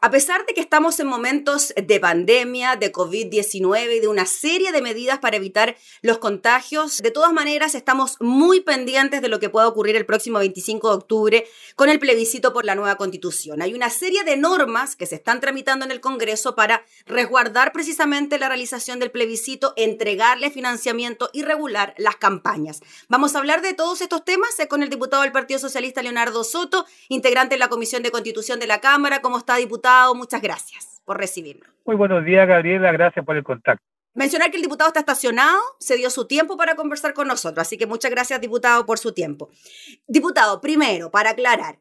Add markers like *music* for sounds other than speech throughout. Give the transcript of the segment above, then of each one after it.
A pesar de que estamos en momentos de pandemia, de COVID-19 y de una serie de medidas para evitar los contagios, de todas maneras estamos muy pendientes de lo que pueda ocurrir el próximo 25 de octubre con el plebiscito por la nueva constitución. Hay una serie de normas que se están tramitando en el Congreso para resguardar precisamente la realización del plebiscito, entregarle financiamiento y regular las campañas. Vamos a hablar de todos estos temas eh, con el diputado del Partido Socialista, Leonardo Soto, integrante de la Comisión de Constitución de la Cámara. ¿Cómo está, diputado? Muchas gracias por recibirnos. Muy buenos días, Gabriela, gracias por el contacto. Mencionar que el diputado está estacionado, se dio su tiempo para conversar con nosotros, así que muchas gracias, diputado, por su tiempo. Diputado, primero, para aclarar,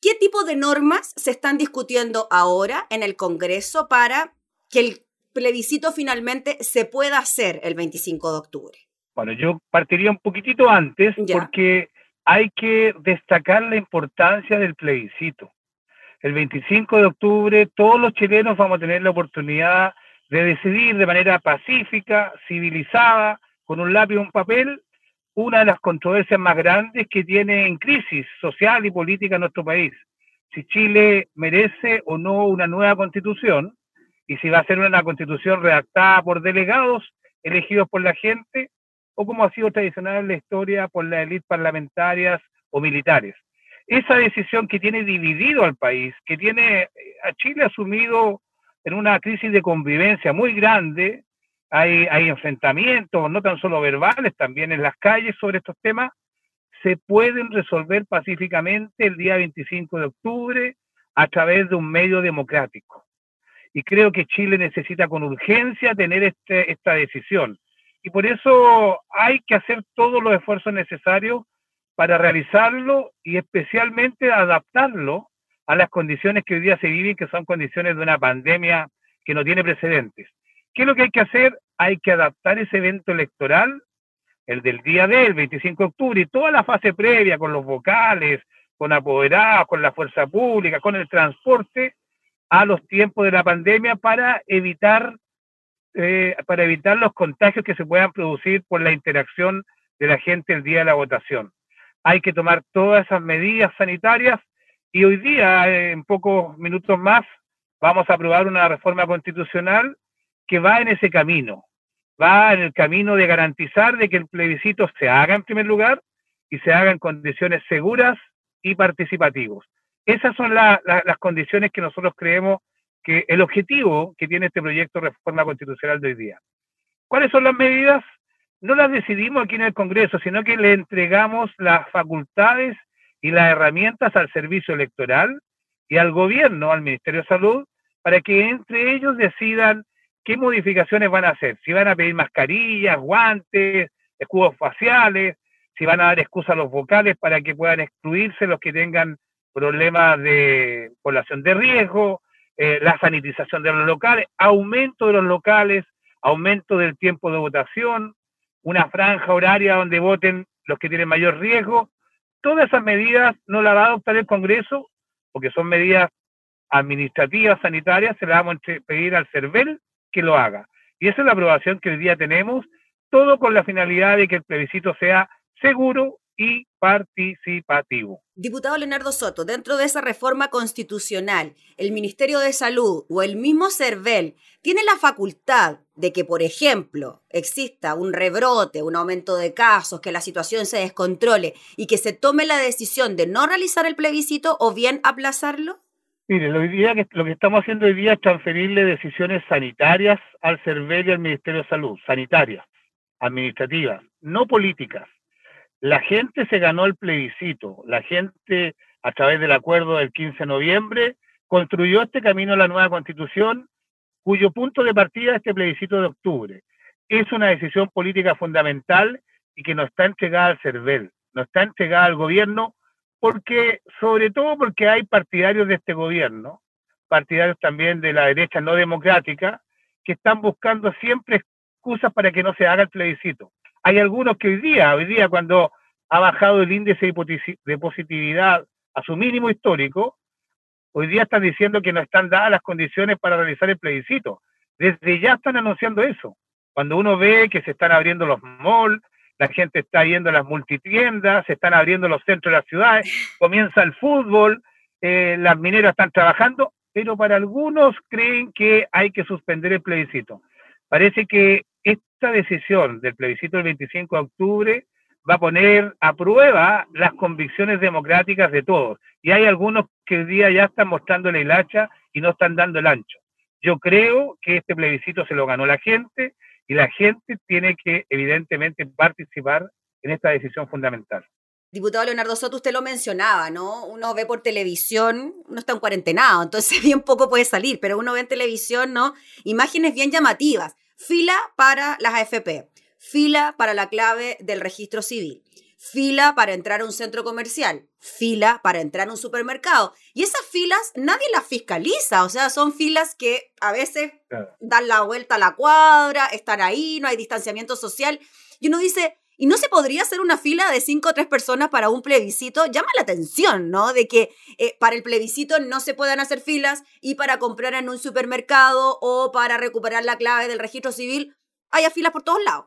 ¿qué tipo de normas se están discutiendo ahora en el Congreso para que el plebiscito finalmente se pueda hacer el 25 de octubre? Bueno, yo partiría un poquitito antes porque hay que destacar la importancia del plebiscito el 25 de octubre todos los chilenos vamos a tener la oportunidad de decidir de manera pacífica, civilizada, con un lápiz y un papel, una de las controversias más grandes que tiene en crisis social y política nuestro país. Si Chile merece o no una nueva constitución y si va a ser una constitución redactada por delegados elegidos por la gente o como ha sido tradicional en la historia por las élites parlamentarias o militares esa decisión que tiene dividido al país, que tiene a Chile asumido en una crisis de convivencia muy grande, hay, hay enfrentamientos, no tan solo verbales, también en las calles sobre estos temas, se pueden resolver pacíficamente el día 25 de octubre a través de un medio democrático. Y creo que Chile necesita con urgencia tener este, esta decisión. Y por eso hay que hacer todos los esfuerzos necesarios para realizarlo y especialmente adaptarlo a las condiciones que hoy día se viven, que son condiciones de una pandemia que no tiene precedentes. ¿Qué es lo que hay que hacer? Hay que adaptar ese evento electoral, el del día del 25 de octubre, y toda la fase previa con los vocales, con apoderados, con la fuerza pública, con el transporte, a los tiempos de la pandemia para evitar, eh, para evitar los contagios que se puedan producir por la interacción de la gente el día de la votación hay que tomar todas esas medidas sanitarias y hoy día, en pocos minutos más, vamos a aprobar una reforma constitucional que va en ese camino, va en el camino de garantizar de que el plebiscito se haga en primer lugar y se haga en condiciones seguras y participativos. Esas son las condiciones que nosotros creemos que el objetivo que tiene este proyecto de reforma constitucional de hoy día. ¿Cuáles son las medidas? No las decidimos aquí en el Congreso, sino que le entregamos las facultades y las herramientas al servicio electoral y al gobierno, al Ministerio de Salud, para que entre ellos decidan qué modificaciones van a hacer, si van a pedir mascarillas, guantes, escudos faciales, si van a dar excusa a los vocales para que puedan excluirse los que tengan problemas de población de riesgo, eh, la sanitización de los locales, aumento de los locales, aumento del tiempo de votación, una franja horaria donde voten los que tienen mayor riesgo. Todas esas medidas no las va a adoptar el Congreso, porque son medidas administrativas, sanitarias, se las vamos a pedir al CERVEL que lo haga. Y esa es la aprobación que hoy día tenemos, todo con la finalidad de que el plebiscito sea seguro y participativo. Diputado Leonardo Soto, dentro de esa reforma constitucional, el Ministerio de Salud o el mismo CERVEL tiene la facultad de que, por ejemplo, exista un rebrote, un aumento de casos, que la situación se descontrole y que se tome la decisión de no realizar el plebiscito o bien aplazarlo? Mire, lo, que, lo que estamos haciendo hoy día es transferirle decisiones sanitarias al CERVEL y al Ministerio de Salud, sanitarias, administrativas, no políticas. La gente se ganó el plebiscito, la gente a través del acuerdo del 15 de noviembre construyó este camino a la nueva constitución cuyo punto de partida es este plebiscito de octubre. Es una decisión política fundamental y que no está entregada al CERVEL, no está entregada al gobierno, porque, sobre todo porque hay partidarios de este gobierno, partidarios también de la derecha no democrática, que están buscando siempre excusas para que no se haga el plebiscito. Hay algunos que hoy día, hoy día cuando ha bajado el índice de positividad a su mínimo histórico, hoy día están diciendo que no están dadas las condiciones para realizar el plebiscito. Desde ya están anunciando eso. Cuando uno ve que se están abriendo los malls, la gente está yendo a las multitiendas, se están abriendo los centros de las ciudades, comienza el fútbol, eh, las mineras están trabajando, pero para algunos creen que hay que suspender el plebiscito. Parece que esta decisión del plebiscito del 25 de octubre va a poner a prueba las convicciones democráticas de todos. Y hay algunos que hoy día ya están mostrando el hacha y no están dando el ancho. Yo creo que este plebiscito se lo ganó la gente y la gente tiene que evidentemente participar en esta decisión fundamental. Diputado Leonardo Soto, usted lo mencionaba, ¿no? Uno ve por televisión, uno está en cuarentenado, entonces *laughs* bien poco puede salir, pero uno ve en televisión, ¿no? Imágenes bien llamativas. Fila para las AFP, fila para la clave del registro civil, fila para entrar a un centro comercial, fila para entrar a un supermercado. Y esas filas nadie las fiscaliza, o sea, son filas que a veces dan la vuelta a la cuadra, están ahí, no hay distanciamiento social. Y uno dice, ¿Y no se podría hacer una fila de cinco o tres personas para un plebiscito? Llama la atención, ¿no? De que eh, para el plebiscito no se puedan hacer filas y para comprar en un supermercado o para recuperar la clave del registro civil haya filas por todos lados.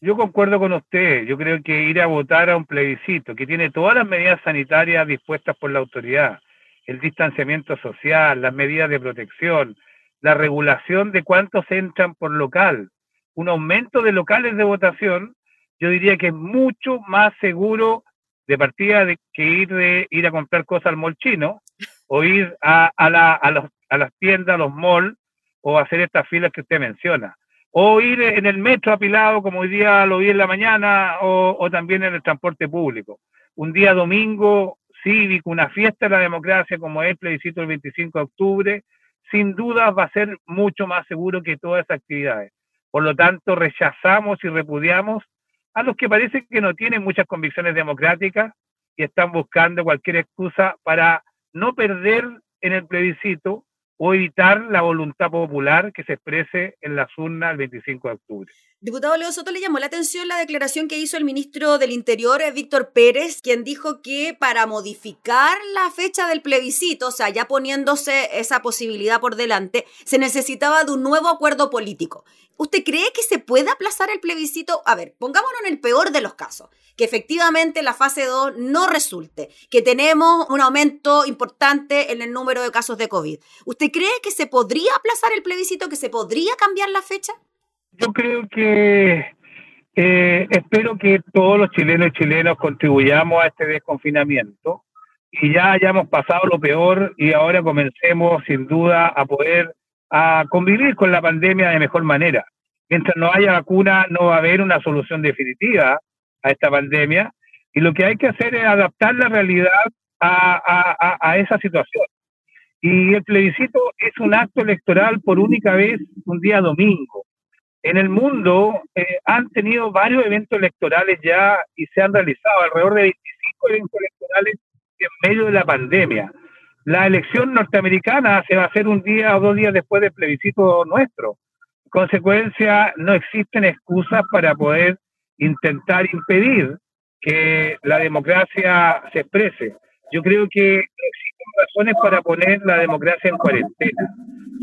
Yo concuerdo con usted. Yo creo que ir a votar a un plebiscito que tiene todas las medidas sanitarias dispuestas por la autoridad, el distanciamiento social, las medidas de protección, la regulación de cuántos entran por local, un aumento de locales de votación, yo diría que es mucho más seguro de partida de que ir de ir a comprar cosas al mall chino o ir a, a, la, a, los, a las tiendas, a los malls o hacer estas filas que usted menciona. O ir en el metro apilado, como hoy día lo vi en la mañana, o, también en el transporte público. Un día domingo cívico, una fiesta de la democracia como es el plebiscito el 25 de octubre, sin duda va a ser mucho más seguro que todas esas actividades. Por lo tanto, rechazamos y repudiamos a los que parece que no tienen muchas convicciones democráticas y están buscando cualquier excusa para no perder en el plebiscito o evitar la voluntad popular que se exprese en las urnas el 25 de octubre. Diputado Leo Soto, le llamó la atención la declaración que hizo el ministro del Interior, eh, Víctor Pérez, quien dijo que para modificar la fecha del plebiscito, o sea, ya poniéndose esa posibilidad por delante, se necesitaba de un nuevo acuerdo político. ¿Usted cree que se puede aplazar el plebiscito? A ver, pongámonos en el peor de los casos, que efectivamente la fase 2 no resulte, que tenemos un aumento importante en el número de casos de COVID. ¿Usted cree que se podría aplazar el plebiscito, que se podría cambiar la fecha? Yo creo que eh, espero que todos los chilenos y chilenos contribuyamos a este desconfinamiento y ya hayamos pasado lo peor y ahora comencemos sin duda a poder a convivir con la pandemia de mejor manera. Mientras no haya vacuna no va a haber una solución definitiva a esta pandemia y lo que hay que hacer es adaptar la realidad a, a esa situación. Y el plebiscito es un acto electoral por única vez un día domingo en el mundo eh, han tenido varios eventos electorales ya y se han realizado alrededor de 25 eventos electorales en medio de la pandemia. La elección norteamericana se va a hacer un día o dos días después del plebiscito nuestro. En consecuencia, no existen excusas para poder intentar impedir que la democracia se exprese. Yo creo que existen razones para poner la democracia en cuarentena,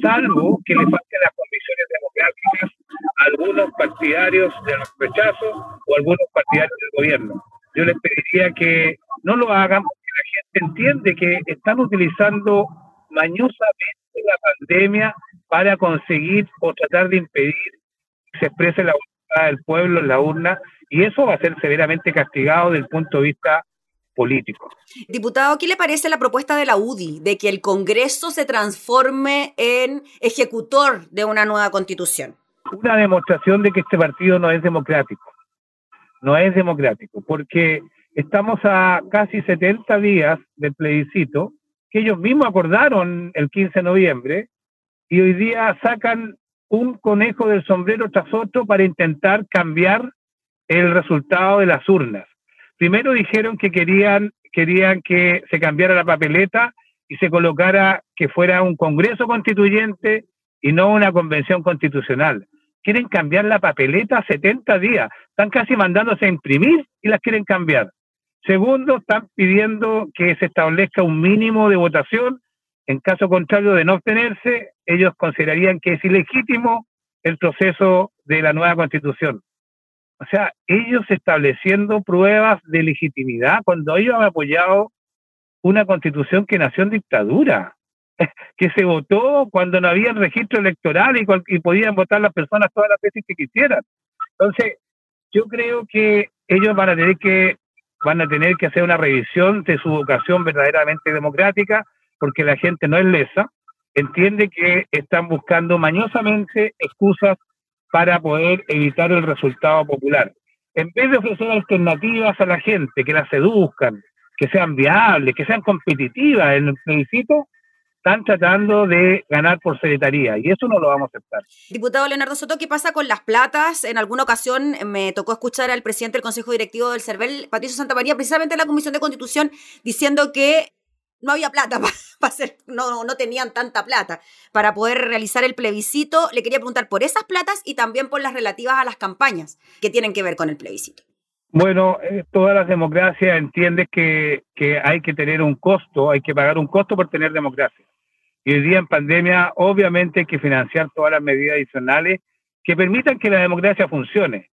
salvo que le falten las condiciones democráticas algunos partidarios del rechazo o algunos partidarios del gobierno. Yo les pediría que no lo hagan porque la gente entiende que están utilizando mañosamente la pandemia para conseguir o tratar de impedir que se exprese la del pueblo en la urna y eso va a ser severamente castigado desde el punto de vista político. Diputado, ¿qué le parece la propuesta de la UDI de que el Congreso se transforme en ejecutor de una nueva constitución? una demostración de que este partido no es democrático. No es democrático, porque estamos a casi 70 días del plebiscito, que ellos mismos acordaron el 15 de noviembre, y hoy día sacan un conejo del sombrero tras otro para intentar cambiar el resultado de las urnas. Primero dijeron que querían, querían que se cambiara la papeleta y se colocara que fuera un Congreso constituyente y no una convención constitucional quieren cambiar la papeleta a 70 días. Están casi mandándose a imprimir y las quieren cambiar. Segundo, están pidiendo que se establezca un mínimo de votación. En caso contrario de no obtenerse, ellos considerarían que es ilegítimo el proceso de la nueva constitución. O sea, ellos estableciendo pruebas de legitimidad cuando ellos han apoyado una constitución que nació en dictadura. *laughs* que se votó cuando no había registro electoral y, y podían votar las personas todas las veces que quisieran. Entonces, yo creo que ellos van a tener que van a tener que hacer una revisión de su vocación verdaderamente democrática, porque la gente no es lesa, entiende que están buscando mañosamente excusas para poder evitar el resultado popular. En vez de ofrecer alternativas a la gente, que las seduzcan, que sean viables, que sean competitivas en el plebiscito, están tratando de ganar por secretaría y eso no lo vamos a aceptar. Diputado Leonardo Soto, ¿qué pasa con las platas? En alguna ocasión me tocó escuchar al presidente del Consejo Directivo del CERVEL, Patricio Santamaría, precisamente en la Comisión de Constitución, diciendo que no había plata *laughs* para hacer, no, no tenían tanta plata para poder realizar el plebiscito. Le quería preguntar por esas platas y también por las relativas a las campañas que tienen que ver con el plebiscito. Bueno, eh, todas las democracias entienden que, que hay que tener un costo, hay que pagar un costo por tener democracia. Y hoy día en pandemia, obviamente hay que financiar todas las medidas adicionales que permitan que la democracia funcione.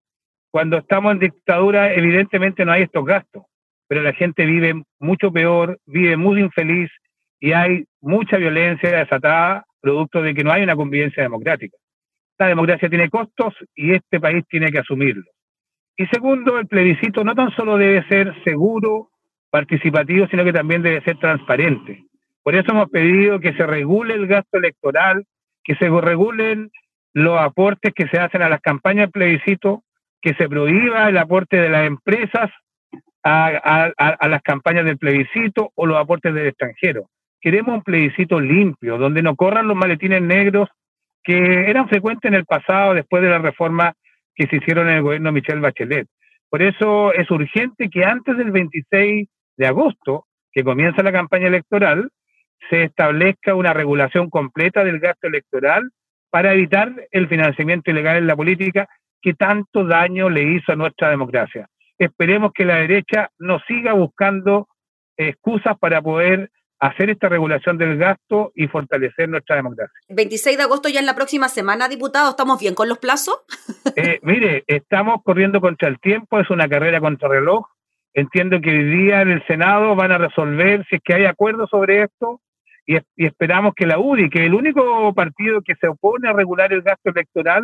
Cuando estamos en dictadura, evidentemente no hay estos gastos, pero la gente vive mucho peor, vive muy infeliz y hay mucha violencia desatada producto de que no hay una convivencia democrática. La democracia tiene costos y este país tiene que asumirlos. Y segundo, el plebiscito no tan solo debe ser seguro, participativo, sino que también debe ser transparente. Por eso hemos pedido que se regule el gasto electoral, que se regulen los aportes que se hacen a las campañas de plebiscito, que se prohíba el aporte de las empresas a, las campañas del plebiscito o los aportes del extranjero. Queremos un plebiscito limpio, donde no corran los maletines negros que eran frecuentes en el pasado después de la reforma que se hicieron en el gobierno de Michelle Bachelet. Por eso es urgente que antes del 26 de agosto, que comienza la campaña electoral, se establezca una regulación completa del gasto electoral para evitar el financiamiento ilegal en la política que tanto daño le hizo a nuestra democracia. Esperemos que la derecha no siga buscando excusas para poder hacer esta regulación del gasto y fortalecer nuestra democracia. 26 de agosto ya en la próxima semana, diputado, ¿estamos bien con los plazos? Eh, mire, estamos corriendo contra el tiempo, es una carrera contra reloj. Entiendo que hoy día en el Senado van a resolver si es que hay acuerdo sobre esto y, esperamos que la UDI, que es el único partido que se opone a regular el gasto electoral,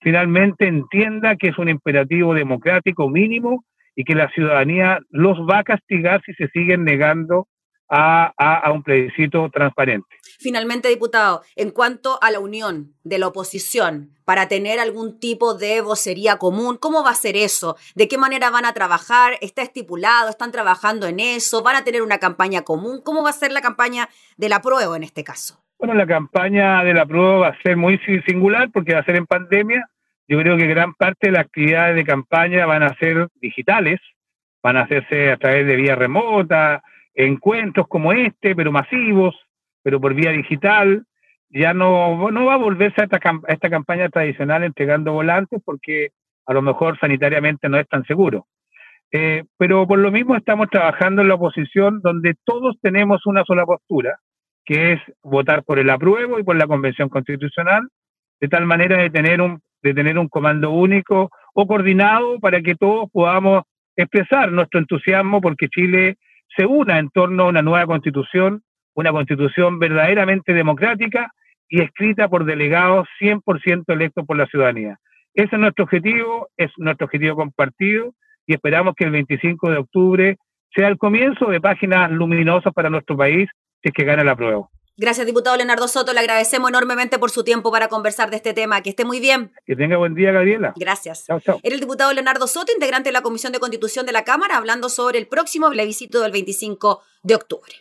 finalmente entienda que es un imperativo democrático mínimo y que la ciudadanía los va a castigar si se siguen negando a, un plebiscito transparente. Finalmente, diputado, en cuanto a la unión de la oposición para tener algún tipo de vocería común, ¿cómo va a ser eso? ¿De qué manera van a trabajar? ¿Está estipulado? ¿Están trabajando en eso? ¿Van a tener una campaña común? ¿Cómo va a ser la campaña de la en este caso? Bueno, la campaña de la prueba va a ser muy singular porque va a ser en pandemia. Yo creo que gran parte de las actividades de campaña van a ser digitales, van a hacerse a través de vía remota, encuentros como este, pero masivos, pero por vía digital. Ya no, no va a volverse a esta, esta campaña tradicional entregando volantes porque a lo mejor sanitariamente no es tan seguro. Eh, pero por lo mismo estamos trabajando en la oposición donde todos tenemos una sola postura, que es votar por el apruebo y por la Convención Constitucional, de tal manera de tener un, de tener un comando único o coordinado para que todos podamos expresar nuestro entusiasmo porque Chile se una en torno a una nueva constitución, una constitución verdaderamente democrática y escrita por delegados 100% electos por la ciudadanía. Ese es nuestro objetivo, es nuestro objetivo compartido y esperamos que el 25 de octubre sea el comienzo de páginas luminosas para nuestro país es que gana la prueba. Gracias, diputado Leonardo Soto. Le agradecemos enormemente por su tiempo para conversar de este tema. Que esté muy bien. Que tenga buen día, Gabriela. Gracias. Chao, chao. Era el diputado Leonardo Soto, integrante de la Comisión de Constitución de la Cámara, hablando sobre el próximo plebiscito del 25 de octubre.